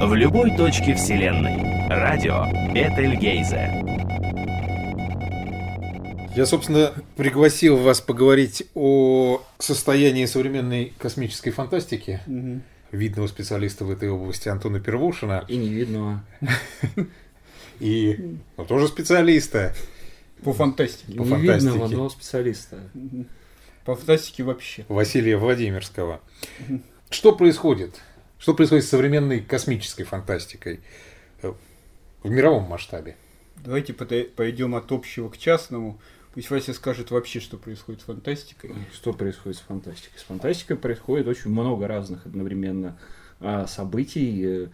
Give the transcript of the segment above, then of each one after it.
В любой точке Вселенной. Радио Бетельгейзе. Я, собственно, пригласил вас поговорить о состоянии современной космической фантастики. Мгм. Видного специалиста в этой области Антона Первушина. И невидного. И ну, тоже специалиста. По фантастике. По невидного, фантастике. но специалиста. По фантастике вообще. Василия Владимирского. Что происходит? Что происходит с современной космической фантастикой э, в мировом масштабе? Давайте пойдем от общего к частному. Пусть Вася скажет вообще, что происходит с фантастикой. Что происходит с фантастикой? С фантастикой происходит очень много разных одновременно а, событий. Э,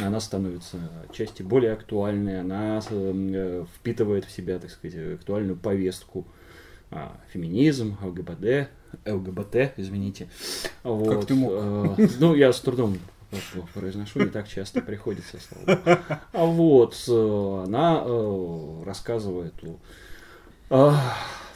Она становится отчасти более актуальной, она э, впитывает в себя, так сказать, актуальную повестку. А, Феминизм, ЛГБТ, ЛГБТ, извините. Вот. ты мог? э, Ну, я с трудом произношу, не так часто приходится, богу. А вот э, она э, рассказывает о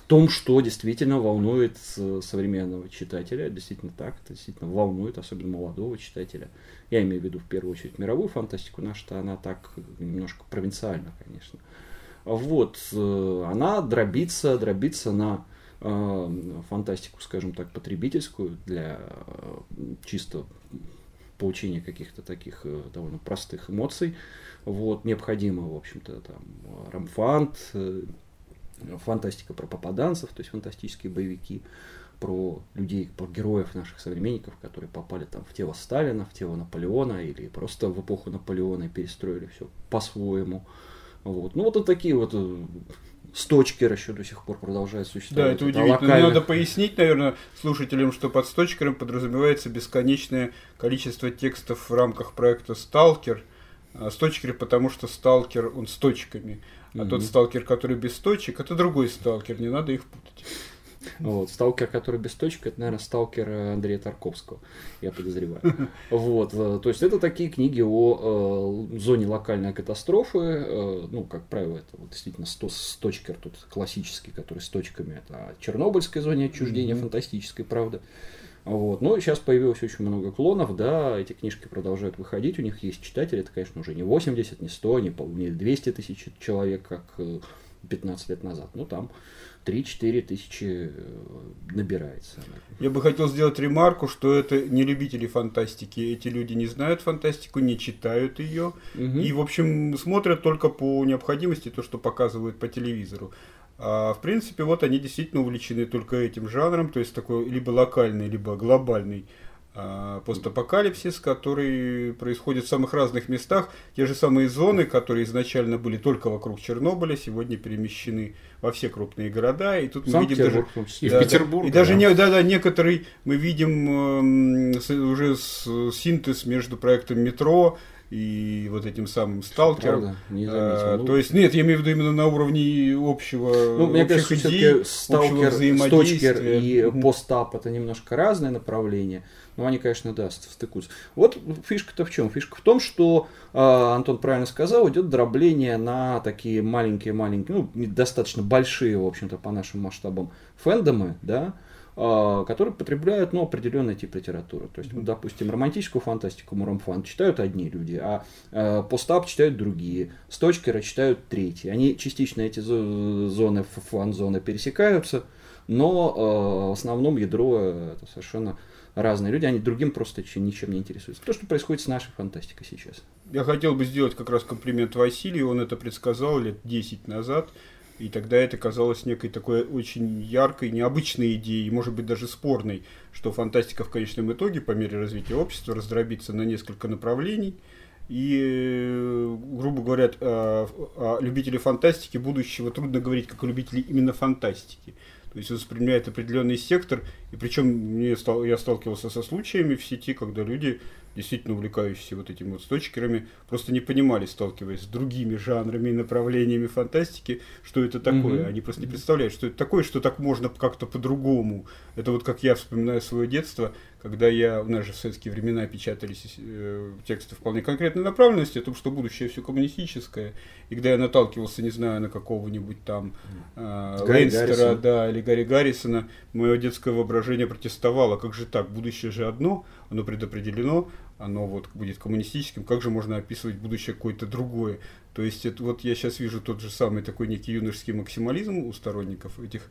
том, что действительно волнует современного читателя. Действительно так, это действительно волнует, особенно молодого читателя. Я имею в виду в первую очередь мировую фантастику, наша она так немножко провинциальна, конечно. Вот, она дробится, дробится на фантастику, скажем так, потребительскую для э, чисто получения каких-то таких э, довольно простых эмоций. Вот, необходимо, в общем-то, там, э, рамфант, фантастика про попаданцев, то есть фантастические боевики, про людей, про героев наших современников, которые попали там в тело Сталина, в тело Наполеона или просто в эпоху Наполеона и перестроили все по-своему. Вот. Ну, вот и такие вот сточкеры еще до сих пор продолжают Да, существовать. это Вот, а удивительно. Но Надо пояснить, наверное, слушателям, что под сточкером подразумевается бесконечное количество текстов в рамках проекта «Сталкер». А Сточкер, потому что сталкер, он с точками. А Мгм. тот сталкер, который без точек, это другой сталкер, не надо их путать. Вот, сталкер, который без точек, это, наверное, сталкер э, Андрея Тарковского, я подозреваю. Вот, э, то есть это такие книги о э, зоне локальной катастрофы, э, ну, как правило, это вот действительно сто, сточкер тут классический, который с точками, это о Чернобыльской зоне отчуждения, Мгм. фантастической, правда. Вот. Но сейчас появилось очень много клонов, да, эти книжки продолжают выходить, у них есть читатели, это, конечно, уже не 80, не 100, не, пол- не 200 тысяч человек, как э, 15 лет назад, ну, там 3-4 тысячи э, набирается. Я бы хотел сделать ремарку, что это не любители фантастики. Эти люди не знают фантастику, не читают ее. Мгм. И, в общем, смотрят только по необходимости то, что показывают по телевизору. А, в принципе, вот они действительно увлечены только этим жанром, то есть такой либо локальный, либо глобальный постапокалипсис, который происходит в самых разных местах. Те же самые зоны, которые изначально были только вокруг Чернобыля, сегодня перемещены во все крупные города. И тут мы видим даже. И в да, да. И даже да. не, да, да, некоторый мы видим с- уже с- синтез между проектом метро и вот этим самым сталкером. Правда? Не А, заметил. Ну, то есть, нет, я имею в виду именно на уровне общего, ну, мне кажется, идей, все-таки общего сталкер, взаимодействия. сточкер и постап это немножко разные направления, но они, конечно, да, ст- стыкуются. Вот фишка-то в чем? Фишка в том, что э, Антон правильно сказал, идет дробление на такие маленькие-маленькие, ну, достаточно большие, в общем-то, по нашим масштабам фэндомы, да, э, которые потребляют, ну, определенный тип литературы. То есть, ну, допустим, романтическую фантастику, муромфан читают одни люди, а э, постап читают другие, сточкеры читают третьи. Они частично эти зо- зоны, фан-зоны пересекаются, но э, в основном ядро это совершенно разные люди, они другим просто ничем не интересуются. То, что происходит с нашей фантастикой сейчас. Я хотел бы сделать как раз комплимент Василию, он это предсказал лет 10 назад, и тогда это казалось некой такой очень яркой, необычной идеей, может быть даже спорной, что фантастика в конечном итоге по мере развития общества раздробится на несколько направлений, и, грубо говоря, о, о любителе фантастики будущего трудно говорить как о любителе именно фантастики. То есть воспринимает определенный сектор, и причем мне стал, я сталкивался со случаями в сети, когда люди, действительно увлекающиеся вот этими вот сточкерами, просто не понимали, сталкиваясь с другими жанрами и направлениями фантастики, что это такое. Мгм. Они просто не представляют, что это такое, что так можно как-то по-другому. Это вот как я вспоминаю свое детство, когда я, у нас же в советские времена печатались э, тексты вполне конкретной направленности, о том, что будущее все коммунистическое, и когда я наталкивался, не знаю, на какого-нибудь там э, Лейнстера, да, или Гарри Гаррисона, мое детское воображение протестовало, как же так, будущее же одно, оно предопределено, оно вот будет коммунистическим, как же можно описывать будущее какое-то другое? То есть это вот я сейчас вижу тот же самый такой некий юношеский максимализм у сторонников этих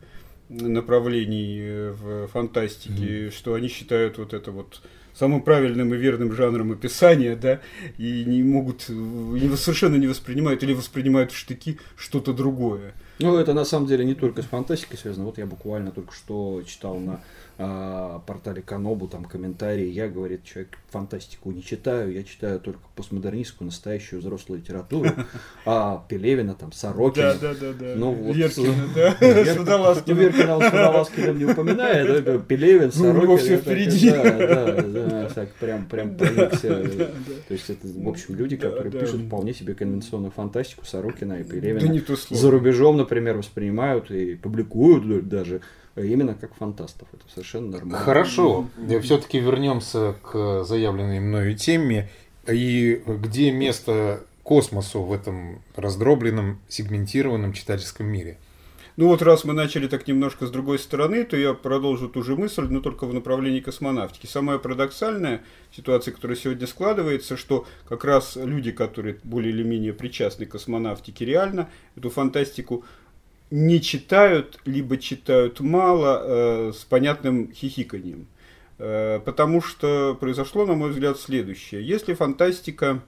направлений э, в фантастике, mm-hmm. что они считают вот это вот самым правильным и верным жанром описания, да, и не могут, не, совершенно не воспринимают или воспринимают в штыки что-то другое. Ну, это на самом деле не только с фантастикой связано. Вот я буквально только что читал на э, портале Канобу там комментарии. Я, говорит, человек фантастику не читаю, я читаю только постмодернистскую, настоящую взрослую литературу. А Пелевина, там, Сорокина. Да, да, да, да. Ну, вот, Веркина, да. Ну, Веркина, он Судоласкина не упоминает. Пелевин, Сорокин. Ну, все впереди. Да, да, да, так прям, прям проникся. То есть это, в общем, люди, которые пишут вполне себе конвенционную фантастику Сорокина и Пелевина. За рубежом, например, воспринимают и публикуют даже именно как фантастов. Это совершенно нормально. Хорошо. Все-таки вернемся к заявленной мною теме. И где место космосу в этом раздробленном, сегментированном читательском мире? Ну вот раз мы начали так немножко с другой стороны, то я продолжу ту же мысль, но только в направлении космонавтики. Самая парадоксальная ситуация, которая сегодня складывается, что как раз люди, которые более или менее причастны к космонавтике реально, эту фантастику не читают, либо читают мало э, с понятным хихиканием. Э, потому что произошло, на мой взгляд, следующее. Если фантастика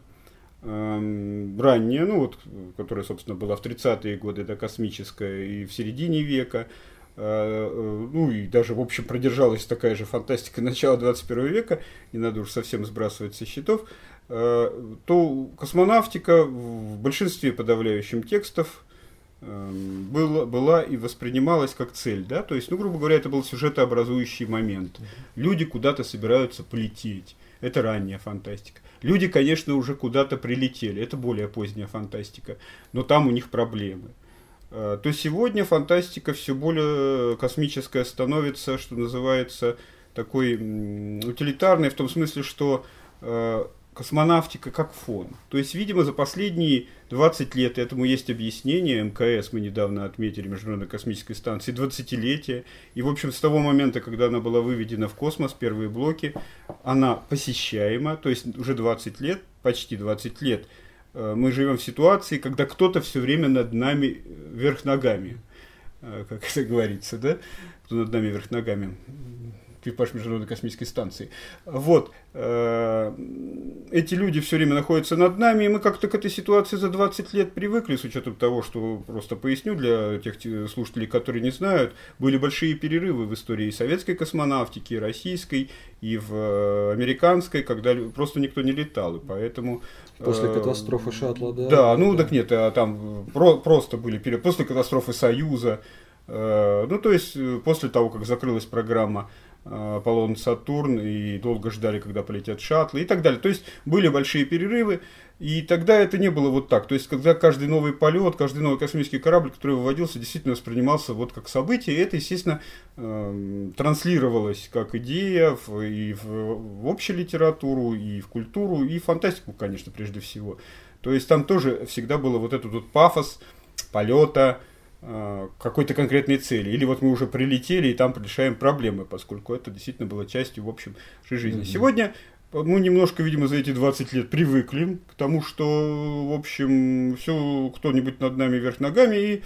э, ранняя, ну вот, которая, собственно, была в 30-е годы, это космическая, и в середине века, э, э, ну и даже, в общем, продержалась такая же фантастика начала 21 века, не надо уж совсем сбрасывать со счетов, э, то космонавтика в большинстве подавляющем текстов Эм, было, была и воспринималась как цель, да, то есть, ну, грубо говоря, это был сюжетообразующий момент. Люди куда-то собираются полететь, это ранняя фантастика. Люди, конечно, уже куда-то прилетели, это более поздняя фантастика, но там у них проблемы. Э, то сегодня фантастика все более космическая становится, что называется, такой утилитарной, в том смысле, что э, космонавтика как фон. То есть, видимо, за последние 20 лет, этому есть объяснение, МКС мы недавно отметили, Международной космической станции, 20-летие. И, в общем, с того момента, когда она была выведена в космос, первые блоки, она посещаема, то есть уже 20 лет, почти 20 лет, э, мы живем в ситуации, когда кто-то все время над нами э, вверх ногами, э, как это говорится, да? Кто над нами вверх ногами экипаж Международной космической станции. Вот. Э, эти люди все время находятся над нами, и мы как-то к этой ситуации за 20 лет привыкли, с учетом того, что, просто поясню для тех слушателей, которые не знают, были большие перерывы в истории советской космонавтики, и российской, и в э, американской, когда просто никто не летал, и поэтому... После э, катастрофы шаттла, да? Да, ну да. так нет, а там про, просто были перерывы, после катастрофы Союза, ну, то есть, после того, как закрылась программа Аполлон Сатурн и долго ждали, когда полетят шаттлы и так далее. То есть были большие перерывы, и тогда это не было вот так. То есть когда каждый новый полет, каждый новый космический корабль, который выводился, действительно воспринимался вот как событие, и это, естественно, э, транслировалось как идея в, и в, общую литературу, и в культуру, и в фантастику, конечно, прежде всего. То есть там тоже всегда было вот этот вот пафос полета, Э, какой-то конкретной цели. Или вот мы уже прилетели и там решаем проблемы, поскольку это действительно было частью, в общем, жизни. Mm-hmm. Сегодня мы немножко, видимо, за эти 20 лет привыкли к тому, что, в общем, все кто-нибудь над нами вверх ногами, и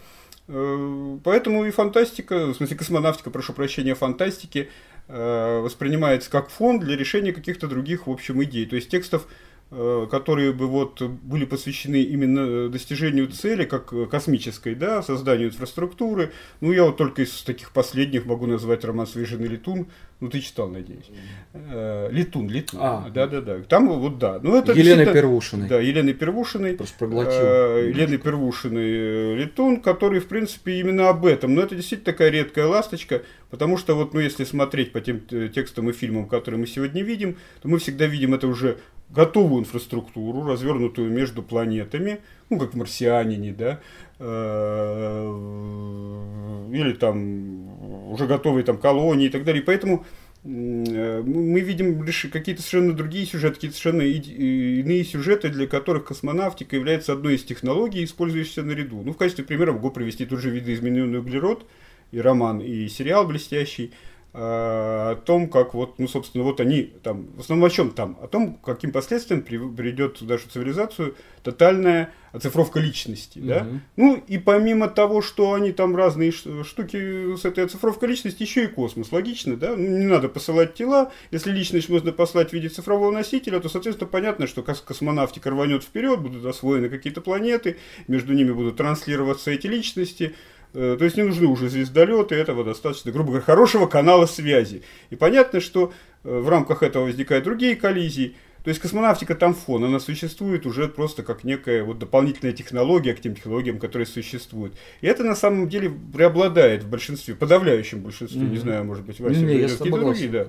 э, поэтому и фантастика, в смысле космонавтика, прошу прощения, фантастики, э, воспринимается как фон для решения каких-то других, в общем, идей. То есть текстов Э, которые бы вот были посвящены именно достижению цели, как космической, да, созданию инфраструктуры. Ну, я вот только из таких последних могу назвать роман «Свеженный летун». Ну, ты читал, надеюсь. Э, летун, Летун. А, да, да, да. Там вот, да. Ну, это Елены Первушиной. Да, Елены Первушиной. Просто проглотил. Э, Елены Первушиной Летун, который, в принципе, именно об этом. Но это действительно такая редкая ласточка, потому что вот, ну, если смотреть по тем текстам и фильмам, которые мы сегодня видим, то мы всегда видим это уже готовую инфраструктуру, развернутую между планетами, ну, как марсианине, да, э, или там уже готовые там колонии и так далее. Поэтому э, мы видим лишь какие-то совершенно другие сюжеты, какие-то совершенно иные сюжеты, для которых космонавтика является одной из технологий, использующихся наряду. Ну, в качестве примера могу привести тот же видоизмененный углерод, и роман, и сериал блестящий, о том, как вот, ну, собственно, вот они там, в основном о чем там? О том, каким последствиям приведет нашу цивилизацию тотальная оцифровка личности, угу. да? Ну, и помимо того, что они там разные штуки с этой оцифровкой личности, еще и космос, логично, да? Ну, не надо посылать тела, если личность можно послать в виде цифрового носителя, то, соответственно, понятно, что космонавтика рванет вперед, будут освоены какие-то планеты, между ними будут транслироваться эти личности, Э, то есть не нужны уже звездолеты, этого достаточно, грубо говоря, хорошего канала связи. И понятно, что э, в рамках этого возникают другие коллизии. То есть космонавтика там фон, она существует уже просто как некая вот дополнительная технология к тем технологиям, которые существуют. И это на самом деле преобладает в большинстве, подавляющем большинстве, mm-hmm. не знаю, может быть, Вася, не, какие другие, да.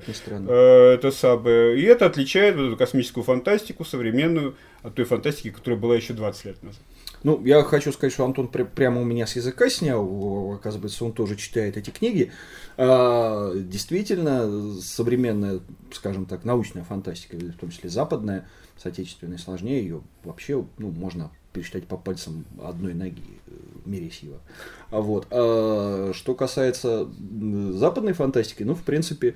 Э, это самое. И это отличает вот эту космическую фантастику современную от той фантастики, которая была еще 20 лет назад. Ну, я хочу сказать, что Антон пря- прямо у меня с языка снял, оказывается, он тоже читает эти книги. А, действительно, современная, скажем так, научная фантастика, в том числе западная, с отечественной сложнее, ее вообще ну, можно пересчитать по пальцам одной ноги э, Мересьева. А вот. А, что касается западной фантастики, ну, в принципе,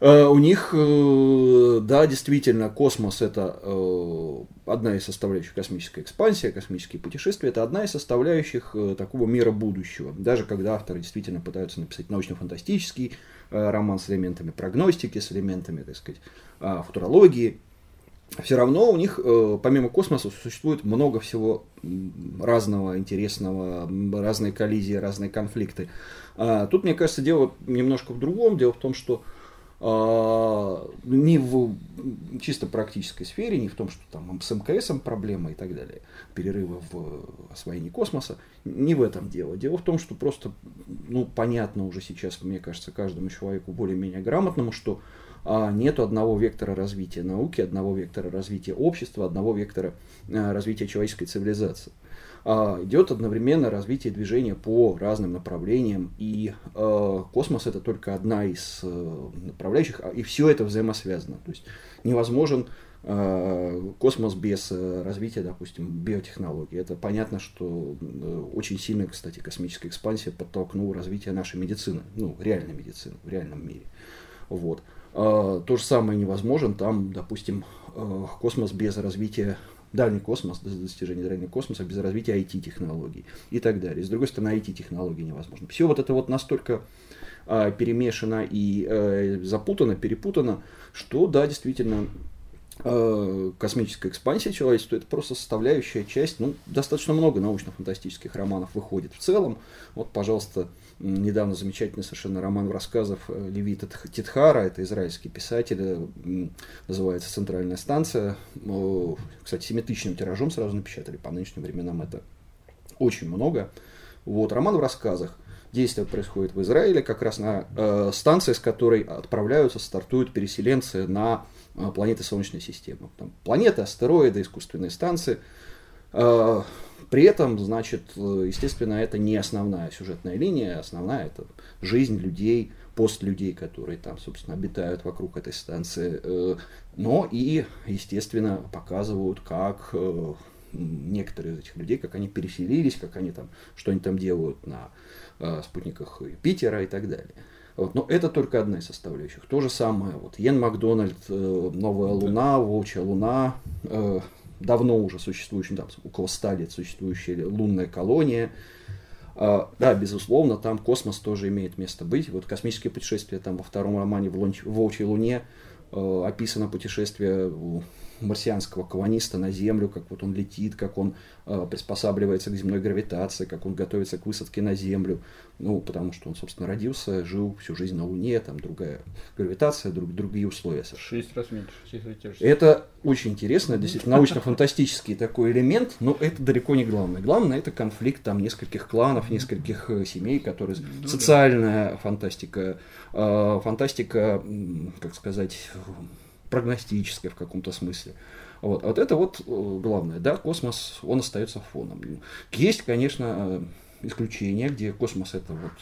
у них, э, да, действительно, космос это э, одна из составляющих космической экспансии, космические путешествия, это одна из составляющих такого мира будущего. Даже когда авторы действительно пытаются написать научно-фантастический роман с элементами прогностики, с элементами, так сказать, футурологии, все равно у них, помимо космоса, существует много всего разного, интересного, разные коллизии, разные конфликты. А тут, мне кажется, дело немножко в другом. Дело в том, что не в чисто практической сфере, не в том, что там с МКСом проблемы и так далее, перерывы в освоении космоса, не в этом дело. Дело в том, что просто, ну, понятно уже сейчас, мне кажется, каждому человеку более-менее грамотному, что а, нет одного вектора развития науки, одного вектора развития общества, одного вектора а, развития человеческой цивилизации. А, идет одновременно развитие движения по разным направлениям, и э, космос это только одна из э, направляющих, а, и все это взаимосвязано. То есть невозможен э, космос без развития, допустим, биотехнологий. Это понятно, что очень сильно, кстати, космическая экспансия подтолкнула развитие нашей медицины, ну, реальной медицины в реальном мире. Вот. То же самое невозможен там, допустим, космос без развития дальний космос, достижение дальнего космоса без развития IT-технологий и так далее. С другой стороны, IT-технологии невозможно. Все вот это вот настолько а, перемешано и а, запутано, перепутано, что да, действительно, космическая экспансия человечества это просто составляющая часть, ну, достаточно много научно-фантастических романов выходит в целом. Вот, пожалуйста, недавно замечательный совершенно роман рассказов э, Леви Титхара, это израильский писатель, э, называется «Центральная станция». Кстати, семитысячным тиражом сразу напечатали, по нынешним временам это очень много. Вот, роман в рассказах. Действие происходит в Израиле, как раз на э, станции, с которой отправляются, стартуют переселенцы на э, планеты Солнечной системы. Там планеты, астероиды, искусственные станции. Э, при этом, значит, естественно, это не основная сюжетная линия, основная это жизнь людей, пост людей, которые там, собственно, обитают вокруг этой станции. Э, но и, естественно, показывают, как э, некоторые из этих людей, как они переселились, как они там, что они там делают на э, спутниках Юпитера и так далее. Вот. Но это только одна из составляющих. То же самое, вот Йен Макдональд, Новая Луна, Волчья Луна, давно уже существующая, там, около 100 лет существующая лунная колония. А, да, безусловно, там космос тоже имеет место быть. Вот космические путешествия там во втором романе в Волчьей Луне э, описано путешествие марсианского колониста на Землю, как вот он летит, как он э, приспосабливается к земной гравитации, как он готовится к высадке на Землю. Ну, потому что он, собственно, родился, жил всю жизнь на Луне, там другая гравитация, друг, другие условия. Шесть раз меньше. Это очень интересно, действительно, научно-фантастический такой элемент, но это далеко не главное. Главное это конфликт там нескольких кланов, нескольких э, семей, которые... Ну, Социальная да. фантастика, э, фантастика, как сказать, прогностическое в каком-то смысле. Вот. А вот это вот э, главное, да, космос, он остается фоном. Есть, конечно, э, исключения, где космос это вот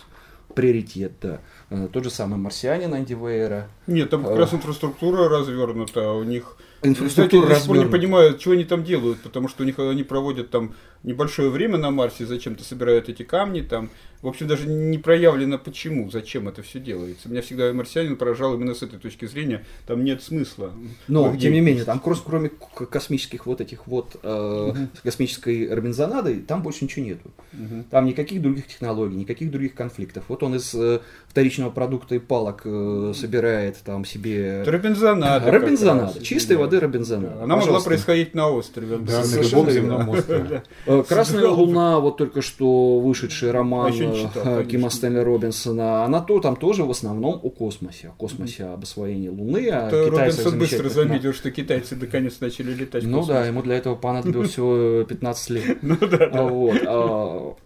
приоритет, да. Э, тот же самый марсианин Анди Вейера. Нет, там как раз инфраструктура развернута, у них инфраструктура Кстати, я не понимаю, что они там делают, потому что у них они проводят там небольшое время на Марсе, зачем-то собирают эти камни там. В общем, даже не проявлено почему, зачем это все делается. Меня всегда марсианин поражал именно с этой точки зрения. Там нет смысла. Но, тем не менее, там кроме космических вот этих вот э, угу. космической Робинзонады, там больше ничего нету. Угу. Там никаких других технологий, никаких других конфликтов. Вот он из э, вторичного продукта и палок э, собирает там себе... Робинзонада. Робинзонада. Чистой воды Робинзонада. Да. Она Пожалуйста. могла происходить на острове. Да, на любом земном острове. Э, Красная луна, вот только что вышедший роман э, Кима Стэнли Робинсона, она то там тоже в основном о космосе, о космосе, об освоении Луны. А Робинсон быстро заметил, что китайцы наконец начали летать Ну да, ему для этого понадобилось всего 15 лет. Ну да. Вот. А,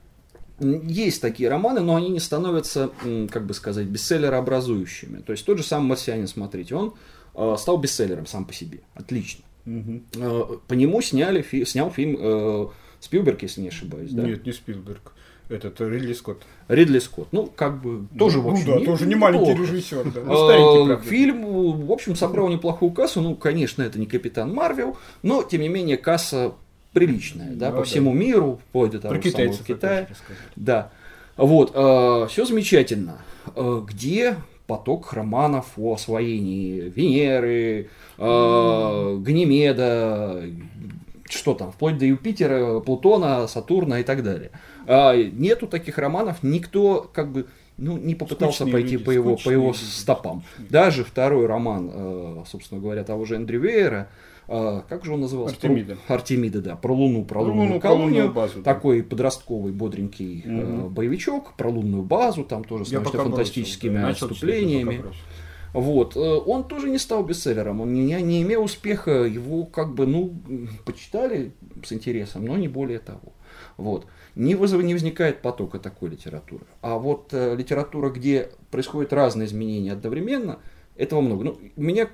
есть такие романы, но они не становятся, как бы сказать, бестселлерообразующими. То есть тот же самый «Марсианин», смотрите, он а, стал бестселлером сам по себе. Отлично. Угу. По нему сняли, снял фильм э, Спилберг, если не ошибаюсь, да? Нет, не Спилберг. Этот Ридли Скотт. Ридли Скотт. Ну, как бы, тоже, ну, в общем, Ну, да, не, тоже не маленький режиссер, да. Ну, а, фильм, в общем, собрал неплохую кассу. Ну, конечно, это не Капитан Марвел, но, тем не менее, касса приличная, да, по всему миру, вплоть до того Про самого Китая. Да. Вот, э, все замечательно. Э, где поток романов о освоении Венеры, э, Ганимеда, что там, вплоть до Юпитера, Плутона, Сатурна и так далее. А, нету таких романов, никто как бы ну, не попытался скучные пойти люди, по его, по его стопам. Даже второй роман, э, собственно говоря, того же Эндрю Вейера, э, как же он назывался? Артемида. Про, Артемида, да, про Луну, про, про лунную Луну, колонию. базу, такой да. подростковый, бодренький угу. боевичок, про лунную базу, там тоже с фантастическими да. отступлениями. Вот. Э, он тоже не стал бестселлером, он не, не имел успеха, его как бы, ну, почитали с интересом, но не более того. Вот. Не, вызов, не возникает потока такой литературы. А вот э, литература, где происходят разные изменения одновременно, этого много. Ну, у меня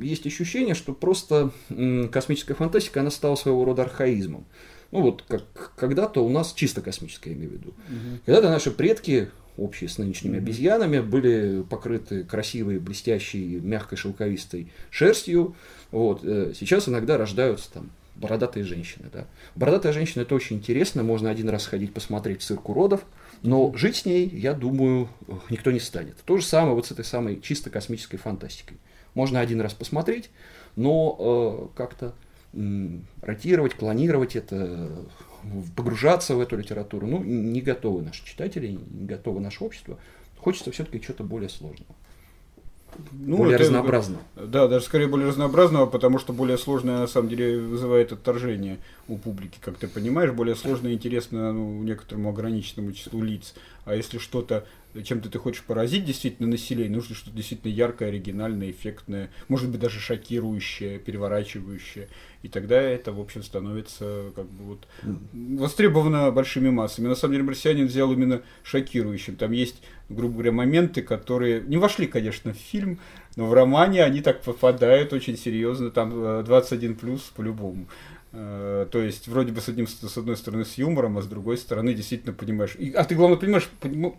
есть ощущение, что просто м, космическая фантастика, она стала своего рода архаизмом. Ну вот, как когда-то у нас чисто космическая, я имею в виду. Угу. Когда-то наши предки общие с нынешними обезьянами, были покрыты красивой, блестящей, мягкой, шелковистой шерстью. Вот. Э, сейчас иногда рождаются там бородатые женщины. Да. Бородатая женщина это очень интересно, можно один раз сходить посмотреть цирк уродов, но жить с ней, я думаю, никто не станет. То же самое вот с этой самой чисто космической фантастикой. Можно один раз посмотреть, но э, как-то э, ротировать, клонировать это погружаться в эту литературу. Ну, не готовы наши читатели, не готово наше общество. Хочется все-таки чего-то более сложного. Ну, более это, разнообразного. Да, даже скорее более разнообразного, потому что более сложное на самом деле вызывает отторжение у публики, как ты понимаешь, более сложное и интересно ну, некоторому ограниченному числу лиц. А если что-то чем-то ты хочешь поразить действительно население, нужно что-то действительно яркое, оригинальное, эффектное, может быть даже шокирующее, переворачивающее. И тогда это, в общем, становится как бы вот востребовано большими массами. На самом деле, «Марсианин» взял именно шокирующим. Там есть, грубо говоря, моменты, которые не вошли, конечно, в фильм, но в романе они так попадают очень серьезно. Там 21 э, плюс по-любому. Э, то есть, вроде бы с, одним, с одной стороны с юмором, а с другой стороны действительно понимаешь. И, а ты, главное, понимаешь,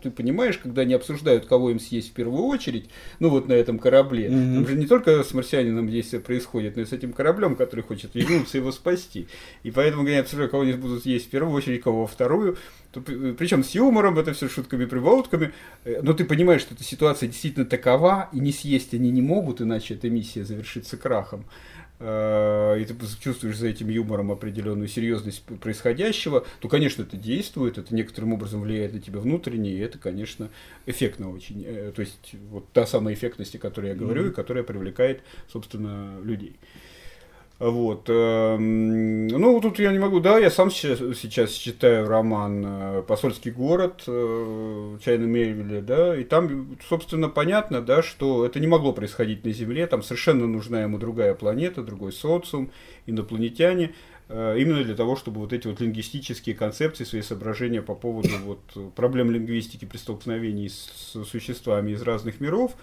ты понимаешь, когда они обсуждают, кого им съесть в первую очередь, ну вот на этом корабле. Mm-hmm. Там же не только с марсианином действие происходит, но и с этим кораблем, который хочет вернуться его спасти. И поэтому, когда они обсуждают, кого они будут есть в первую очередь, кого во вторую, то, причем с юмором, это все шутками, прибаутками, э, но ты понимаешь, что эта ситуация действительно такова, и не съесть они не могут, иначе эта миссия завершится крахом. Э, и ты чувствуешь за этим юмором определенную серьезность происходящего, то, конечно, это действует, это некоторым образом влияет на тебя внутренне, и это, конечно, эффектно очень. Э, то есть, вот та самая эффектность, о которой я говорю, mm-hmm. и которая привлекает, собственно, людей. Вот. Эм, ну, тут я не могу, да, я сам сейчас читаю роман э, «Посольский город» э, Чайна Мельвеля, да, и там, собственно, понятно, да, что это не могло происходить на Земле, там совершенно нужна ему другая планета, другой социум, инопланетяне, э, именно для того, чтобы вот эти вот лингвистические концепции, свои соображения по поводу вот проблем лингвистики при столкновении с существами из разных миров,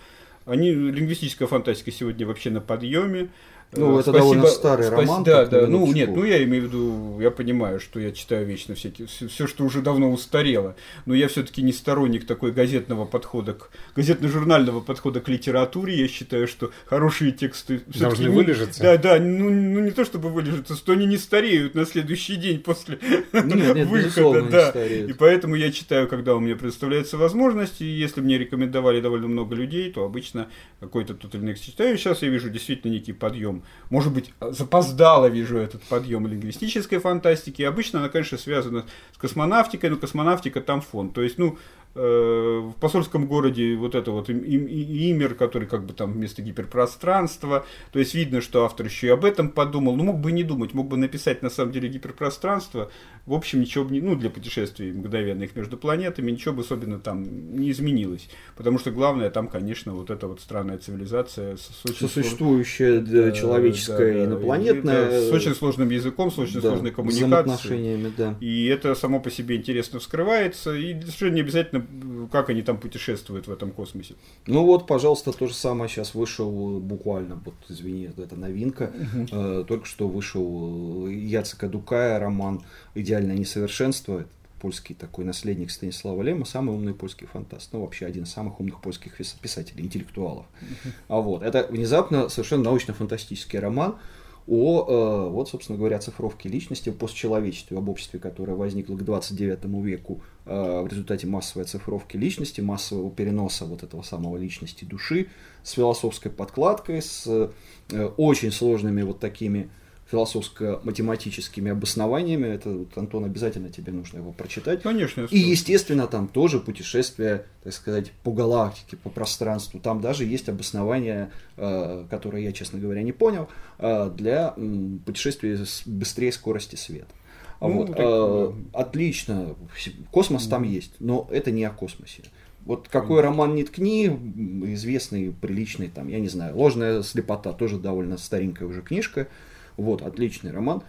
они, лингвистическая фантастика сегодня вообще на подъеме, Ну, это довольно старый роман, Да, да. Ну, нет, ну я имею в виду, я понимаю, что я читаю вечно всякие, все, что уже давно устарело. Но я все-таки не сторонник такой газетного подхода, к, газетно-журнального подхода к литературе. Я считаю, что хорошие тексты Должны не- вылежаться. Да, да, ну, ну не то чтобы вылежаться, что они не стареют на следующий день после Нет, нет, выхода, да. И поэтому я читаю, когда у меня представляется возможность, и если мне рекомендовали довольно много людей, то обычно какой-то тот или иной текст читаю. Сейчас я вижу действительно некий подъем. Может быть, запоздало вижу этот подъем лингвистической фантастики. Обычно она, конечно, связана с космонавтикой, но космонавтика там фон. То есть, ну, в посольском городе вот это вот им- имер, который как бы там вместо гиперпространства. То есть видно, что автор еще и об этом подумал. Ну, мог бы не думать, мог бы написать на самом деле гиперпространство. В общем, ничего бы не, ну, для путешествий мгновенных между планетами, ничего бы особенно там не изменилось. Потому что главное там, конечно, вот эта вот странная цивилизация с, с очень слож- Сосуществующее да, Да, человеческое да, и да, с очень сложным языком, с очень да, сложной коммуникацией. да. И это само по себе интересно вскрывается, и совершенно не обязательно, э, как они там путешествуют в этом космосе. Ну вот, пожалуйста, то же самое сейчас вышел буквально, вот извини, это новинка, э, только что вышел э, Яцека Дукая роман «Идеальное несовершенство», Это польский такой наследник Станислава Лема, самый умный польский фантаст, ну вообще один из самых умных польских пис- писателей, интеллектуалов. А вот, это внезапно совершенно научно-фантастический роман о, э, вот, собственно говоря, цифровке личности, о постчеловечестве, об обществе, которое возникло к 29 веку э, в результате массовой цифровки личности, массового переноса вот этого самого личности души с философской подкладкой, с э, очень сложными вот такими философско-математическими обоснованиями. Это, вот, Антон, обязательно тебе нужно его прочитать. Конечно. И, естественно, там тоже путешествие, так сказать, по галактике, по пространству. Там даже есть обоснование, э, которое я, честно говоря, не понял, э, для путешествия с быстрее скорости света. А Ну, вот, так, э, да. отлично, космос там есть, но это не о космосе. Вот какой роман не ткни, известный, приличный, там, я не знаю, «Ложная слепота», тоже довольно старенькая уже книжка, вот, отличный роман,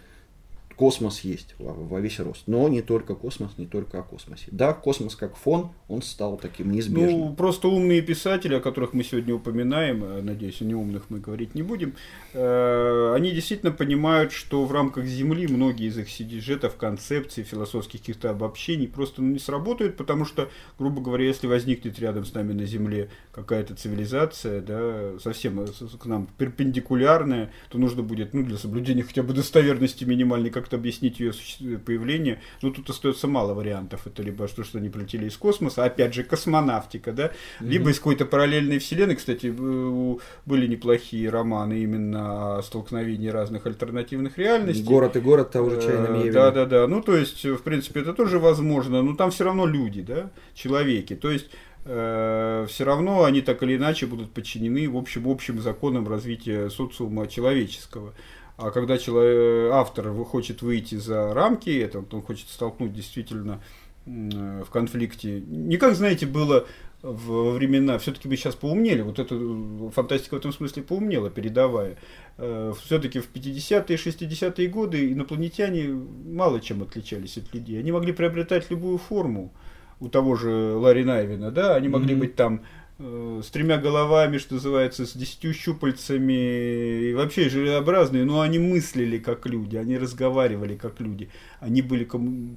космос есть во, весь рост. Но не только космос, не только о космосе. Да, космос как фон, он стал таким неизбежным. Ну, просто умные писатели, о которых мы сегодня упоминаем, э, надеюсь, о неумных мы говорить не будем, э, они действительно понимают, что в рамках Земли многие из их сюжетов, концепций, философских каких-то обобщений просто ну, не сработают, потому что, грубо говоря, если возникнет рядом с нами на Земле какая-то цивилизация, да, совсем э, к нам перпендикулярная, то нужно будет, ну, для соблюдения хотя бы достоверности минимальной, как-то объяснить ее появление. Но тут остается мало вариантов. Это либо что, что они прилетели из космоса, опять же, космонавтика, да, либо из какой-то параллельной вселенной. Кстати, э, были неплохие романы именно о столкновении разных альтернативных реальностей. Город и город того же Чайна Э, Миевина. Да, да, да. Ну, то есть, в принципе, это тоже возможно, но там все равно люди, да, человеки. То есть, все равно они так или иначе будут подчинены в общем, общим законам развития социума человеческого. А когда чело- автор хочет выйти за рамки, это вот он хочет столкнуть действительно э, в конфликте. Не как, знаете, было во времена, все-таки мы сейчас поумнели, вот эта э, фантастика в этом смысле поумнела, передавая. Все-таки в 50-е, 60-е годы инопланетяне мало чем отличались от людей. Они могли приобретать любую форму у того же Ларри Найвина, да, они могли Мгм. быть там э, с тремя головами, что называется, с десятью щупальцами, и вообще желеобразные, но они мыслили как люди, они разговаривали как люди, они были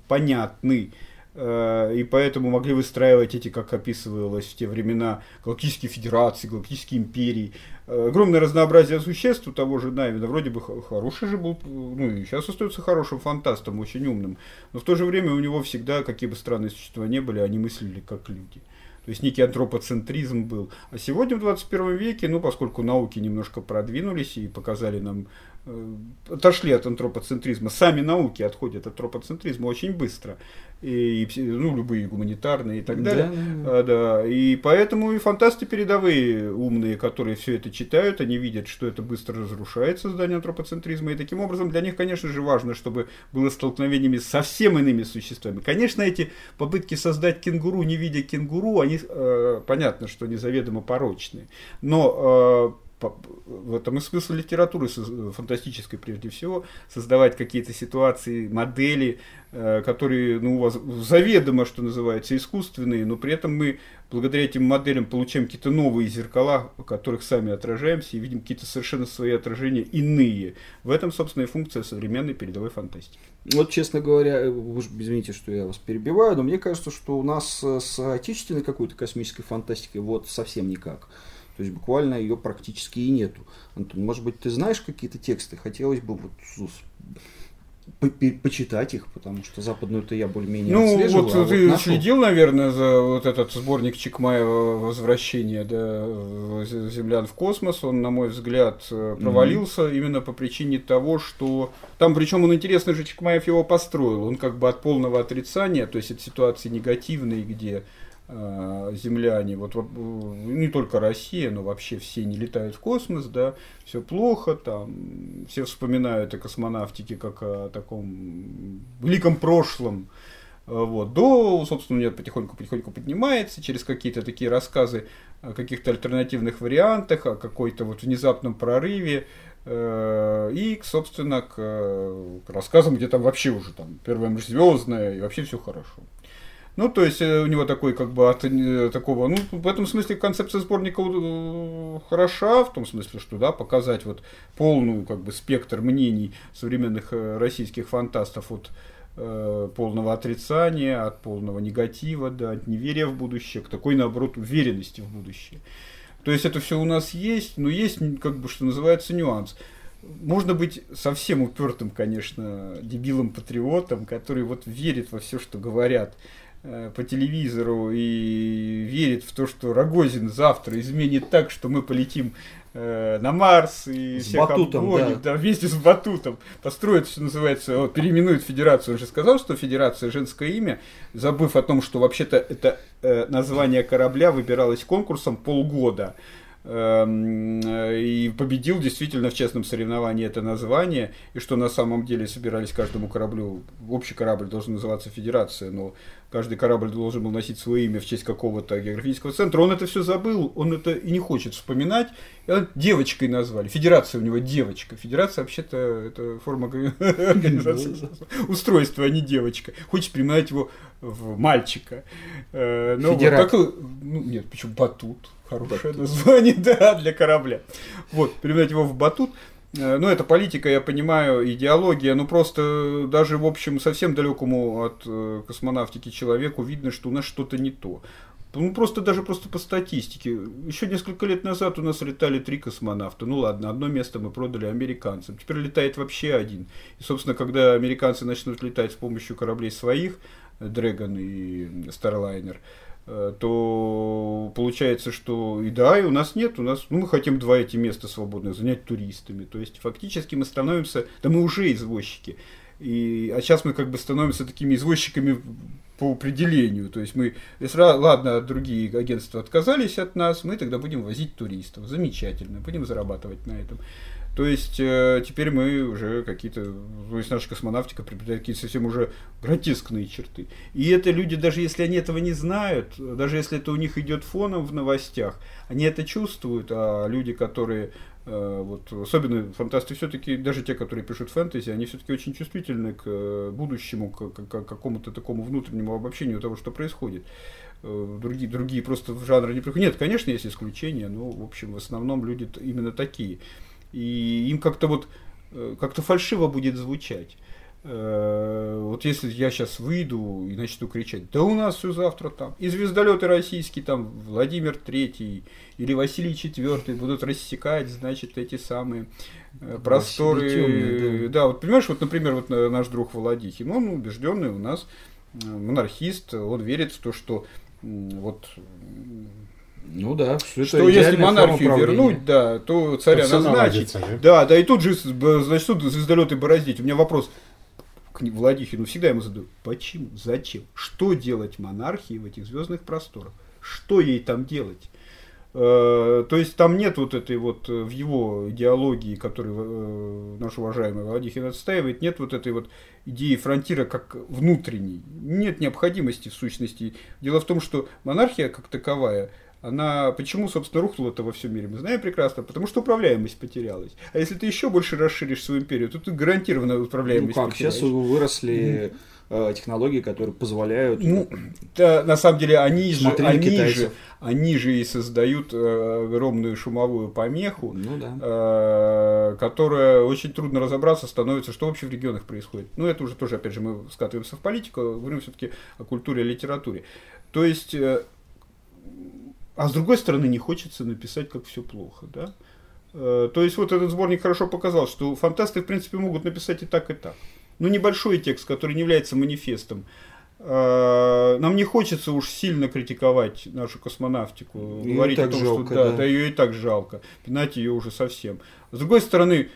понятны, э, и поэтому могли выстраивать эти, как описывалось в те времена, галактические федерации, галактические империи. Э, Огромное разнообразие существ у того же Найвина, вроде бы хороший же был, ну и сейчас остается хорошим фантастом, очень умным, но в то же время у него всегда, какие бы странные существа не были, они мыслили как люди. То есть некий антропоцентризм был. А сегодня в 21 веке, ну, поскольку науки немножко продвинулись и показали нам, э, отошли от антропоцентризма, сами науки отходят от антропоцентризма очень быстро. И, ну, любые гуманитарные и так Да, далее. да. А, да. И поэтому и фантасты передовые, умные, которые все это читают, они видят, что это быстро разрушает создание антропоцентризма. И таким образом для них, конечно же, важно, чтобы было столкновениями с совсем иными существами. Конечно, эти попытки создать кенгуру, не видя кенгуру, они, э, понятно, что они заведомо порочные. Но э, в этом и смысл литературы фантастической прежде всего, создавать какие-то ситуации, модели, э, которые ну, у вас заведомо, что называется, искусственные, но при этом мы благодаря этим моделям получаем какие-то новые зеркала, в которых сами отражаемся, и видим какие-то совершенно свои отражения иные. В этом, собственно, и функция современной передовой фантастики. Вот, честно говоря, э, вы извините, что я вас перебиваю, но мне кажется, что у нас э, с отечественной какой-то космической фантастикой вот совсем никак. То есть буквально ее практически и нету. Антон, может быть, ты знаешь какие-то тексты? Хотелось бы вот почитать их, потому что западную-то я более-менее Ну, вот а ты вот следил, наверное, за вот этот сборник Чикмаева «Возвращение да, землян в космос». Он, на мой взгляд, э, провалился mm-hmm. именно по причине того, что... Там, причем он интересно же Чикмаев его построил. Он как бы от полного отрицания, то есть от ситуации негативной, где земляне, вот не только Россия, но вообще все не летают в космос, да, все плохо, там, все вспоминают о космонавтике как о таком великом прошлом, э, вот, до, собственно, нет, потихоньку-потихоньку поднимается через какие-то такие рассказы о каких-то альтернативных вариантах, о какой-то вот внезапном прорыве, э, и, собственно, к, к рассказам, где там вообще уже там первая звездная и вообще все хорошо. Ну, то есть э, у него такой, как бы, от э, такого, ну, в этом смысле концепция сборника э, хороша, в том смысле, что, да, показать вот полную, как бы, спектр мнений современных российских фантастов от э, полного отрицания, от полного негатива, да, от неверия в будущее, к такой, наоборот, уверенности в будущее. То есть это все у нас есть, но есть, как бы, что называется, нюанс. Можно быть совсем упертым, конечно, дебилом-патриотом, который вот верит во все, что говорят по телевизору и верит в то, что Рогозин завтра изменит так, что мы полетим э, на Марс и с всех батутом, обгонит, да. да, вместе с Батутом, построит, что называется, вот, переименует федерацию. Он же сказал, что федерация женское имя, забыв о том, что вообще-то это э, название корабля выбиралось конкурсом полгода. Эм, и победил действительно в честном соревновании это название, и что на самом деле собирались каждому кораблю, общий корабль должен называться Федерация, но каждый корабль должен был носить свое имя в честь какого-то географического центра. Он это все забыл, он это и не хочет вспоминать. И девочкой назвали. Федерация у него девочка. Федерация вообще-то это форма организации устройства, а не девочка. Хочет принимать его в мальчика. Э, но вот такой, ну, нет, почему батут? Хорошее название, да, для корабля. Вот, переводить его в батут. Э, ну, это политика, я понимаю, идеология, но просто даже, в общем, совсем далекому от э, космонавтики человеку видно, что у нас что-то не то. Ну, просто даже просто по статистике. Еще несколько лет назад у нас летали три космонавта. Ну ладно, одно место мы продали американцам. Теперь летает вообще один. И, собственно, когда американцы начнут летать с помощью кораблей своих, Dragon и Starliner, Э, то получается, что и да, и у нас нет, у нас, ну, мы хотим два эти места свободных занять туристами. То есть, фактически мы становимся, да мы уже извозчики. И, а сейчас мы как бы становимся такими извозчиками по определению. То есть мы, если, ладно, другие агентства отказались от нас, мы тогда будем возить туристов. Замечательно, будем зарабатывать на этом. То есть э, теперь мы уже какие-то, то есть наша космонавтика приобретает какие-то совсем уже гротескные черты. И это люди, даже если они этого не знают, даже если это у них идет фоном в новостях, они это чувствуют, а люди, которые э, вот, особенно фантасты все-таки, даже те, которые пишут фэнтези, они все-таки очень чувствительны к э, будущему, к, к, к какому-то такому внутреннему обобщению того, что происходит. Э, другие, другие просто в жанр не приходят. Нет, конечно, есть исключения, но, в общем, в основном люди именно такие и им как-то вот э, как-то фальшиво будет звучать. Э, вот если я сейчас выйду и начну кричать, да у нас все завтра там, и звездолеты российские, там Владимир Третий или Василий Четвертый будут рассекать, значит, эти самые э, просторы. Темные, да. да, вот понимаешь, вот, например, вот наш друг Владихин, он убежденный у нас монархист, он верит в то, что вот ну да, что, что если монархию вернуть, да, то царя то назначить. Да, да, и тут же, значит, тут звездолеты бороздить. У меня вопрос к Владихину всегда ему задаю. Почему? Зачем? Что делать монархии в этих звездных просторах? Что ей там делать? Э, то есть там нет вот этой вот э, в его идеологии, которую э, наш уважаемый Владихин отстаивает, нет вот этой вот идеи фронтира как внутренней. Нет необходимости в сущности. Дело в том, что монархия как таковая, она почему, собственно, рухнула-то во всем мире? Мы знаем прекрасно, потому что управляемость потерялась. А если ты еще больше расширишь свою империю, то ты гарантированно управляемость ну как, потеряешь. сейчас выросли э, технологии, которые позволяют... Ну, да, на самом деле, они же, они китайцев. же, они же и создают э, огромную шумовую помеху, Ну да. э, которая очень трудно разобраться становится, что вообще в регионах происходит. Ну, это уже тоже, опять же, мы скатываемся в политику, говорим все-таки о культуре и литературе. То есть, а с другой стороны, не хочется написать, как все плохо, да? Э, То есть, вот этот сборник хорошо показал, что фантасты, в принципе, могут написать и так, и так. Ну, небольшой текст, который не является манифестом. Э, Нам не хочется уж сильно критиковать нашу космонавтику, и говорить о том, жалко, что да, да. да, ее и так жалко, пинать ее уже совсем. С другой стороны,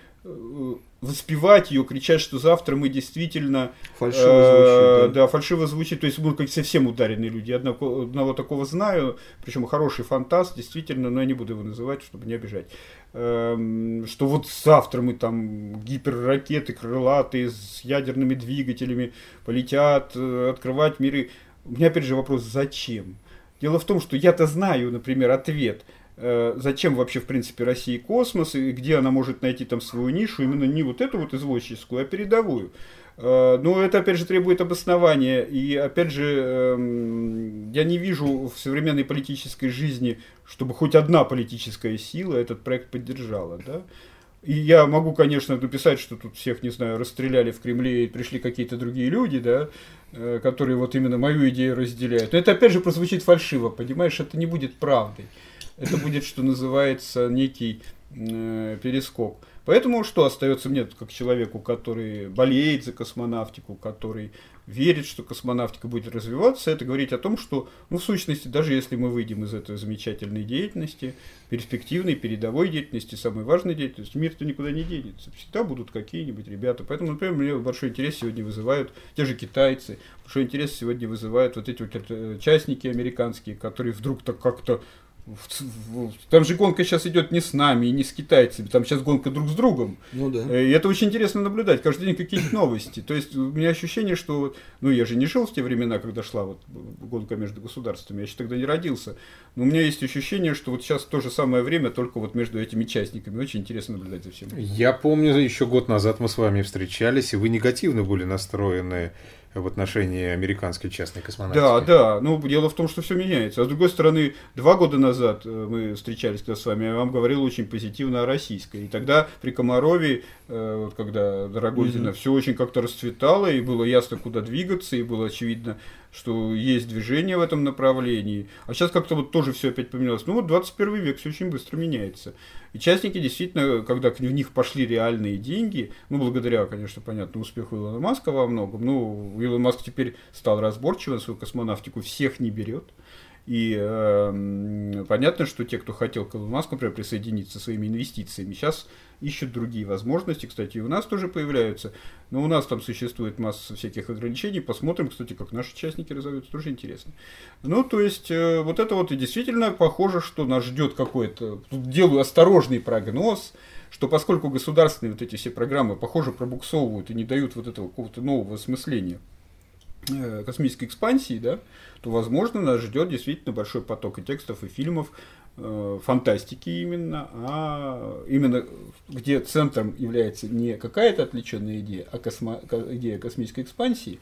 воспевать ее, кричать, что завтра мы действительно Фальшиво Э, звучит. да. Да, фальшиво звучит. То есть мы как совсем ударенные люди. Я Одного, одного такого знаю, причем хороший фантаст, действительно, но я не буду его называть, чтобы не обижать. Эм, Что вот завтра мы там гиперракеты крылатые с ядерными двигателями полетят э, открывать миры. У меня опять же вопрос, зачем? Дело в том, что я-то знаю, например, ответ. Э, Зачем вообще, в принципе, России космос, и где она может найти там свою нишу, именно не вот эту вот извозческую, а передовую. Э, Но это, опять же, требует обоснования. И, опять же, эм, я не вижу в современной политической жизни, чтобы хоть одна политическая сила этот проект поддержала. Да? И я могу, конечно, написать, что тут всех, не знаю, расстреляли в Кремле и пришли какие-то другие люди, да, э, которые вот именно мою идею разделяют. Но это, опять же, прозвучит фальшиво, понимаешь, это не будет правдой. Это будет, что называется, некий э, перескок. Поэтому что остается мне, как человеку, который болеет за космонавтику, который верит, что космонавтика будет развиваться, это говорить о том, что, ну, в сущности, даже если мы выйдем из этой замечательной деятельности, перспективной, передовой деятельности, самой важной деятельности, мир-то никуда не денется. Всегда будут какие-нибудь ребята. Поэтому, например, мне большой интерес сегодня вызывают те же китайцы, большой интерес сегодня вызывают вот эти вот э, частники американские, которые вдруг так как-то там же гонка сейчас идет не с нами и не с китайцами, там сейчас гонка друг с другом. Ну да. Э, И это очень интересно наблюдать. Каждый день какие-то новости. То есть у меня ощущение, что, ну я же не жил в те времена, когда шла вот гонка между государствами, я еще тогда не родился. Но у меня есть ощущение, что вот сейчас то же самое время, только вот между этими частниками. Очень интересно наблюдать за всем. Я помню, еще год назад мы с вами встречались, и вы негативно были настроены в отношении американской частной космонавтики. Да, да. Ну, дело в том, что все меняется. А с другой стороны, два года назад э, мы встречались когда с вами, я вам говорил очень позитивно о российской. И тогда при Комарове, э, вот когда Дорогозина, все очень как-то расцветало, и было ясно, куда двигаться, и было очевидно, что есть движение в этом направлении. А сейчас как-то вот тоже все опять поменялось. Ну вот 21 век все очень быстро меняется. И частники действительно, когда в них пошли реальные деньги, ну, благодаря, конечно, понятно, успеху Илона Маска во многом, ну, Илон Маск теперь стал разборчивым, свою космонавтику всех не берет. И эм, понятно, что те, кто хотел к Илону Маску, например, присоединиться своими инвестициями, сейчас ищут другие возможности. Кстати, и у нас тоже появляются. Но у нас там существует масса всяких ограничений. Посмотрим, кстати, как наши участники разовьются. Тоже интересно. Ну, то есть, э, вот это вот и действительно похоже, что нас ждет какой-то... Тут делаю осторожный прогноз, что поскольку государственные вот эти все программы, похоже, пробуксовывают и не дают вот этого какого-то нового осмысления э, космической экспансии, да, то, возможно, нас ждет действительно большой поток и текстов, и фильмов, фантастики именно, а именно где центром является не какая-то отвлеченная идея, а космо- ко- идея космической экспансии,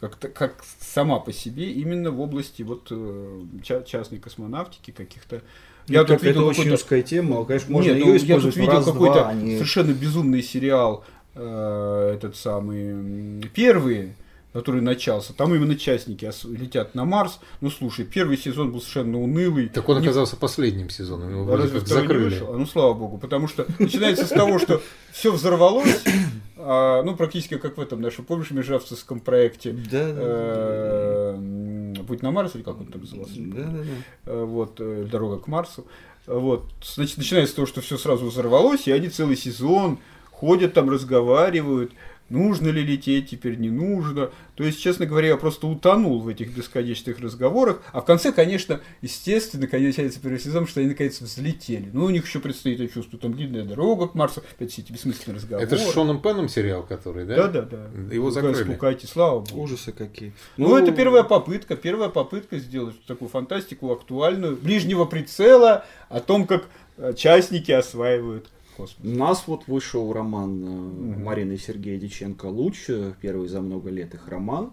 как, как сама по себе, именно в области вот, э, ча- частной космонавтики, каких-то... Я это, это очень узкая тема, конечно, можно нет, ее ну, я тут видел какой-то а не- совершенно безумный сериал, э, этот самый, первый, который начался. Там именно частники летят на Марс. Ну, слушай, первый сезон был совершенно унылый. Так он Не- оказался последним сезоном, его вроде разве как второй не закрыли. вышел? А, Ну, слава богу, потому что начинается с того, что все взорвалось, а, ну, практически как в этом нашем, помнишь, межавцевском проекте Да, да, да. э, «Путь на Марс» или как он там назывался? Да, да, да. Э, вот, э, дорога к Марсу. Вот, значит, начинается с того, что все сразу взорвалось, и они целый сезон ходят там, разговаривают. Нужно ли лететь теперь, не нужно. То есть, честно говоря, я просто утонул в этих бесконечных разговорах. А в конце, конечно, естественно, кончается первый сезон, что они наконец взлетели. Ну, у них еще предстоит, я чувствую, там длинная дорога к Марсу, опять все эти бессмысленные разговоры. Это с Шоном Пеном сериал, который, да? Да, да, да. Его закрыли. Спукайте, слава богу. Ужасы какие. Ну, это первая попытка, первая попытка сделать такую фантастику актуальную, ближнего прицела, о том, как э, частники осваивают космос. У нас вот вышел роман э, Марины и Сергея Диченко «Луч», э, первый за много лет их роман.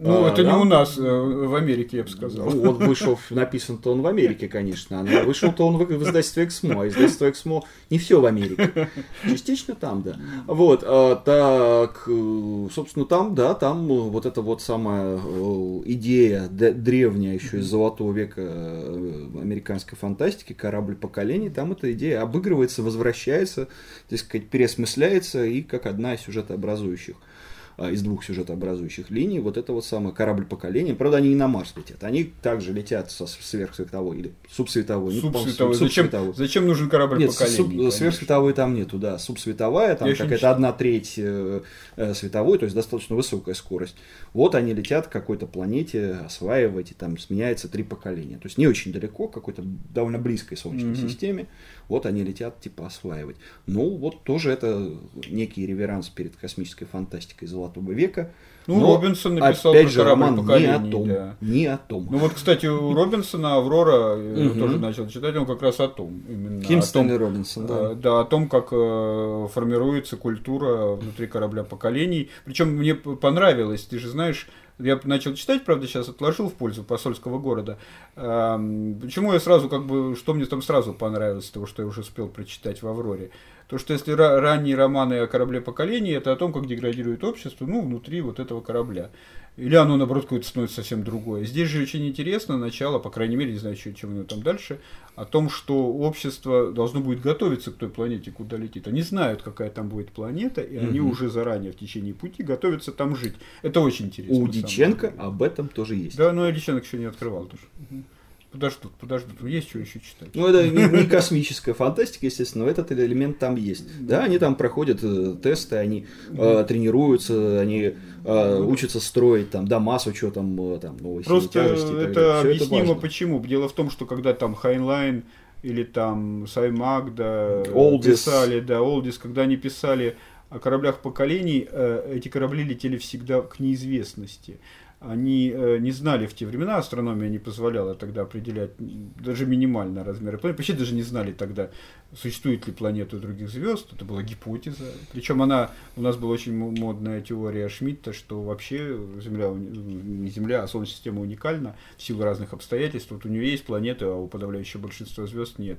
Ну, А, это да? не у нас, э, в Америке, я бы сказал. Ну, вот вышел, написан-то он в Америке, конечно, но вышел-то он в, в издательстве «Эксмо», а издательство «Эксмо» не все в Америке, частично там, да. Вот, а, так, э, собственно, там, да, там вот эта вот самая э, идея древняя еще из золотого века американской фантастики, корабль поколений, там эта идея обыгрывается, возвращается, так сказать, переосмысляется и как одна из сюжетообразующих а, из двух сюжетообразующих линий, вот это вот самый корабль поколения. Правда, они не на Марс летят, они также летят со сверхсветовой или субсветовой. Субсветовой. Зачем, субсветовой. зачем нужен корабль Нет, поколений? суб- конечно? сверхсветовой там нету, да, субсветовая, там какая-то одна треть э, э, световой, то есть достаточно высокая скорость. Вот они летят к какой-то планете, осваивать, и там сменяется три поколения. То есть не очень далеко, к какой-то довольно близкой Солнечной Мгм. системе. Вот они летят, типа, осваивать. Ну, вот тоже это некий реверанс перед космической фантастикой Золотого века. Ну, Но, Робинсон написал опять же, роман не о том. да. Не о том. Ну вот, кстати, у Робинсона Аврора Мгм. тоже начал читать, он как раз о том. Именно Ким о том, Стэнли Робинсон, да. э, да, о том, как э, формируется культура внутри корабля поколений. Причем мне понравилось, ты же знаешь, я начал читать, правда, сейчас отложил в пользу посольского города. Эм, Почему я сразу, как бы, что мне там сразу понравилось, того, что я уже успел прочитать в Авроре? То, что если ра- ранние романы о корабле поколений, это о том, как деградирует общество, ну, внутри вот этого корабля. Или оно, наоборот, какое-то становится совсем другое. Здесь же очень интересно начало, по крайней мере, не знаю, что, чем у него там дальше, о том, что общество должно будет готовиться к той планете, куда летит. Они знают, какая там будет планета, и они Мгм. уже заранее в течение пути готовятся там жить. Это очень интересно. У Дяченко об этом тоже есть. Да, но я Дяченко еще не открывал тоже. Мгм. Подождут, подождут. Есть что еще читать. Ну, это не, не космическая фантастика, естественно, но этот элемент там есть. Да, они там проходят э, тесты, они э, тренируются, они э, учатся строить там дома с учетом э, там, новой Просто тяжести. это объяснимо важно. почему. Дело в том, что когда там Хайнлайн или там Саймак, да, писали, да, Олдис, когда они писали о кораблях поколений, э, эти корабли летели всегда к неизвестности. Они э, не знали в те времена, астрономия не позволяла тогда определять даже минимально размеры планет. Вообще даже не знали тогда, существует ли планета других звезд. Это была гипотеза. Причем она, у нас была очень мо- модная теория Шмидта, что вообще Земля, не Земля, а Солнечная система уникальна в силу разных обстоятельств. Вот у нее есть планеты, а у подавляющего большинства звезд нет.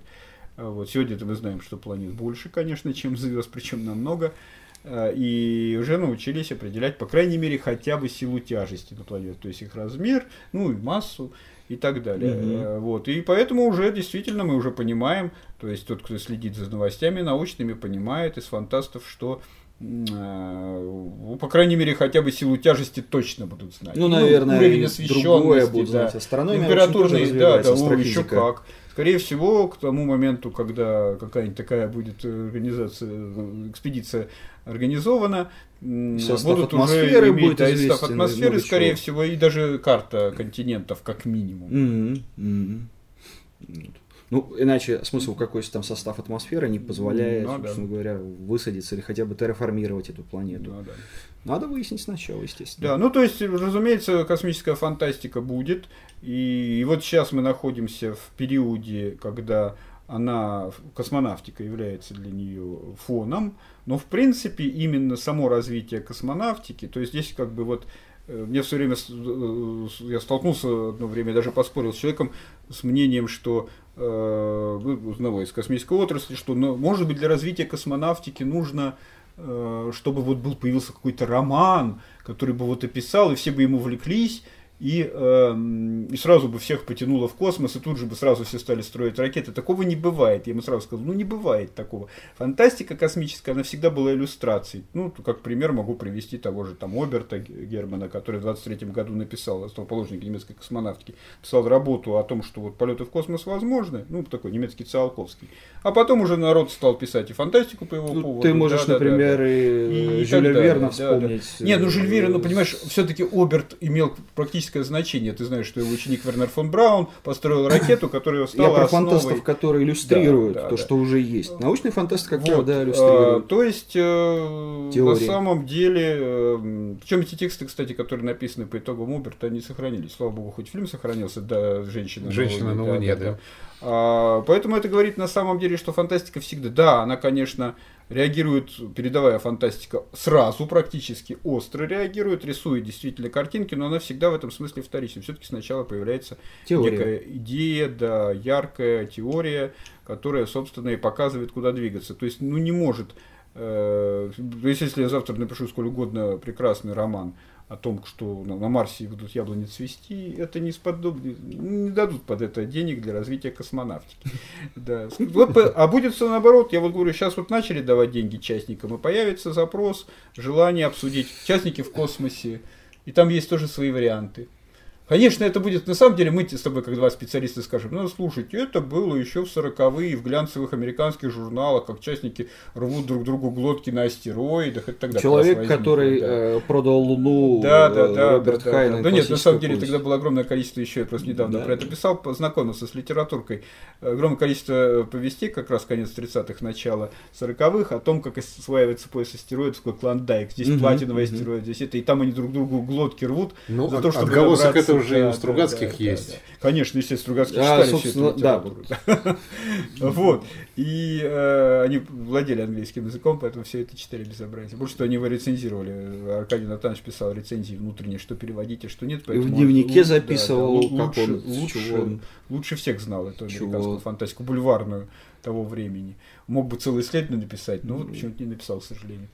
А Вот. Сегодня мы знаем, что планет больше, конечно, чем звезд, причем намного. И уже научились определять, по крайней мере, хотя бы силу тяжести на планете, то есть их размер, ну и массу и так далее. Э, Вот. И поэтому уже действительно мы уже понимаем, то есть тот, кто следит за новостями научными, понимает из фантастов, что э, ну, по крайней мере, хотя бы силу тяжести точно будут знать. Ну, наверное, уровень и освещенности, другое будут да. знать. Астрономия, Температурный, да, да, о, еще как. Скорее всего, к тому моменту, когда какая-нибудь такая будет э, организация, э, экспедиция организована, Состав будут атмосферы уже иметь будет да, и состав известен, и атмосферы, скорее чего. всего, и даже карта континентов, как минимум. Мгм, мгм. Ну, иначе смысл какой там состав атмосферы не позволяет, Ну, да. собственно говоря, высадиться или хотя бы терраформировать эту планету. Да, да. Надо выяснить сначала, естественно. Да, ну то есть, разумеется, космическая фантастика будет. И, и вот сейчас мы находимся в периоде, когда она, космонавтика является для нее фоном, но в принципе именно само развитие космонавтики, то есть здесь как бы вот мне все время, э, я столкнулся одно время, даже поспорил с человеком с мнением, что э, ну, одного из космической отрасли, что ну, может быть для развития космонавтики нужно э, чтобы вот был появился какой-то роман, который бы вот описал, и все бы ему влеклись, и, э, и сразу бы всех потянуло в космос, и тут же бы сразу все стали строить ракеты. Такого не бывает. Я ему сразу сказал, ну не бывает такого. Фантастика космическая, она всегда была иллюстрацией. Ну, как пример могу привести того же там Оберта Германа, который в 23 году написал, основоположник немецкой космонавтики, писал работу о том, что вот полеты в космос возможны, ну, такой немецкий Циолковский. А потом уже народ стал писать и фантастику по его Ну, поводу. ты можешь, Да, да, да, например, да. и, И Жюля Верна да, да. вспомнить. Не, ну Жюль ну э, понимаешь, все-таки Оберт имел практическое значение. Ты знаешь, что его ученик Вернер фон Браун построил ракету, которая Я стала про основой... фантастов, которые иллюстрируют Да, да, то, да. что уже есть. Научная фантастика, как правило, Вот, да, а, иллюстрирует. то есть, э, на Теории. самом деле, причем эти тексты, кстати, которые написаны по итогам Оберта, они сохранились. Слава богу, хоть фильм сохранился, да, «Женщина, «Женщина на Луне», да. А, поэтому это говорит на самом деле, что фантастика всегда, да, она, конечно, реагирует, передовая фантастика сразу практически остро реагирует, рисует действительно картинки, но она всегда в этом смысле вторична. Все-таки сначала появляется Теория. некая идея, да, яркая теория, которая, собственно, и показывает, куда двигаться. То есть, ну, не может... э, если я завтра напишу сколь угодно прекрасный роман о том, что на, Марсе будут яблони цвести, это не, сподоб... не дадут под это денег для развития космонавтики. Да. А будет все наоборот. Я вот говорю, сейчас вот начали давать деньги частникам, и появится запрос, желание обсудить частники в космосе. И там есть тоже свои варианты. Конечно, это будет, на самом деле, мы с тобой, как два специалиста, скажем, ну, слушайте, это было еще в 40-е в глянцевых американских журналах, как частники рвут друг другу глотки на астероидах и так далее. Человек, который да. э, продал Луну Да, да, э, да, Роберт да, Хайнен да, да. нет, на самом деле тогда было огромное количество еще, я просто недавно Да. про это писал, познакомился с литературкой, огромное количество повестей, как раз конец 30-х, начало 40-х, о том, как осваивается пояс астероидов, такой клондайк, здесь Мгм, платиновый мгм. астероид, здесь это, и там они друг другу глотки рвут, Ну, за от- то, чтобы отголосок добраться- это уже и да, у да, Стругацких да, да, есть. да. Конечно, естественно, Стругацкие А, читали всю собственно, эту да. Вот. И э, они владели английским языком, поэтому все это читали безобразие. Больше того, они его рецензировали. Аркадий Натанович писал рецензии внутренние, что переводить, а что нет. И в он дневнике да, да, записывал, как лучше, он, лучше, чего он. лучше всех знал эту американскую фантастику, бульварную того времени. Мог бы целое исследование написать, но вот почему-то не написал, к сожалению.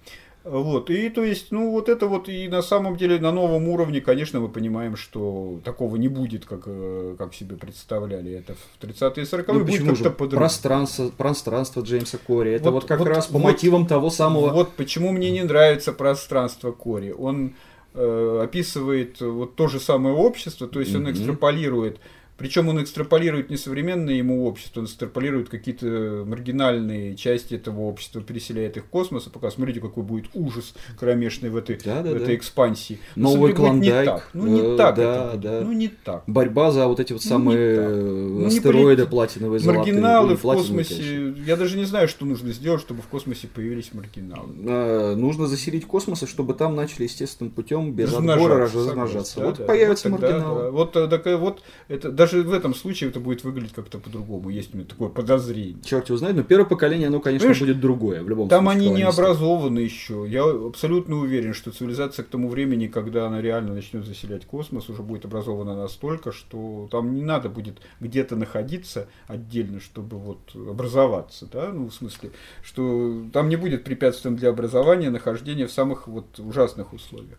Вот, и то есть, ну, вот это вот, и на самом деле на новом уровне, конечно, мы понимаем, что такого не будет, как, э, как себе представляли это в 30-е и 40-е, Ну, почему же? Пространство, пространство Джеймса Кори. Это Вот- вот, как вот- раз по вот- мотивам того самого. Вот почему мне не нравится пространство Кори. Он э, описывает вот то же самое общество, то есть он Мгм. экстраполирует. Причем он экстраполирует не современное ему общество, он экстраполирует какие-то маргинальные части этого общества, переселяет их в космос, и показывает, смотрите, какой будет ужас кромешный в этой, Да, да, в этой да. экспансии. На Новый Клондайк, Не так. Ну, не э, так да, это да. Ну, не так. Борьба за вот эти вот Ну, самые Ну, астероиды полит- платиновые, золотые. Маргиналы Ну, в космосе. конечно. Я даже не знаю, что нужно сделать, чтобы в космосе появились маргиналы. Э, Нужно заселить космосы, чтобы там начали естественным путем без Размножаться, отбора размножаться. Да, вот да. появятся Вот тогда, маргиналы. да. Вот, э, так, э, вот это, даже в этом случае это будет выглядеть как-то по-другому. Есть у меня такое подозрение. Черт его знает, но первое поколение, оно, конечно, Понимаешь, будет другое в любом Там случае. они не образованы еще. Я абсолютно уверен, что цивилизация к тому времени, когда она реально начнет заселять космос, уже будет образована настолько, что там не надо будет где-то находиться отдельно, чтобы вот образоваться, да, ну в смысле, что там не будет препятствием для образования нахождения в самых вот ужасных условиях.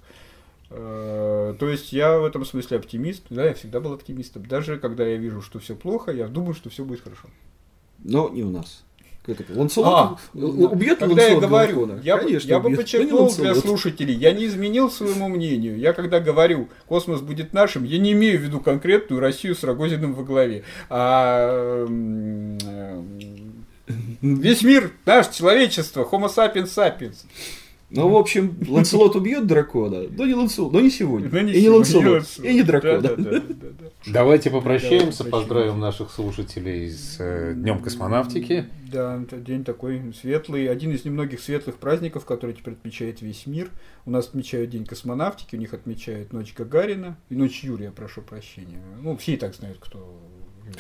Э, То есть я в этом смысле оптимист, да, я всегда был оптимистом. Даже когда я вижу, что все плохо, я думаю, что все будет хорошо. Но не у нас. Ланселот А, убьет когда я Ланселот говорю, дракона? я, Конечно, я бы подчеркнул для слушателей, я не изменил своему мнению. Я когда говорю, космос будет нашим, я не имею в виду конкретную Россию с Рогозиным во главе. А э, весь мир наш, человечество, homo sapiens sapiens. Ну, в общем, Ланселот убьет дракона, но не Ланселот, но не сегодня. Но не и не сегодня, Ланселот, Ланселот. и не дракон. Да, да, да, да, да. Давайте попрощаемся, Давайте попрощаемся. поздравим наших слушателей с э, Днем космонавтики. Да, это день такой светлый, один из немногих светлых праздников, который теперь отмечает весь мир. У нас отмечают День космонавтики, у них отмечают Ночь Гагарина и Ночь Юрия, прошу прощения. Ну, все и так знают, кто...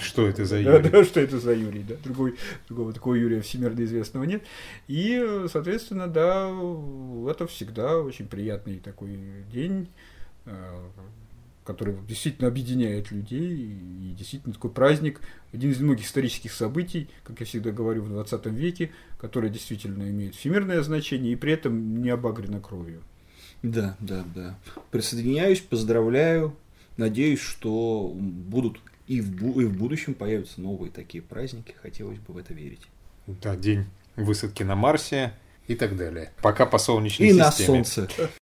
Что это за Да, Юрий? да, что это за Юрий, да. Другой, другого такого Юрия всемирно известного нет. И, соответственно, да, это всегда очень приятный такой день, э, который действительно объединяет людей, и действительно такой праздник, один из многих исторических событий, как я всегда говорю, в 20 веке, который действительно имеет всемирное значение и при этом не обагрено кровью. Да, да, да. Присоединяюсь, поздравляю. надеюсь, что будут и в, бу- и в будущем появятся новые такие праздники. Хотелось бы в это верить. Да, день высадки на Марсе и так далее. Пока по Солнечной И на системе. солнце.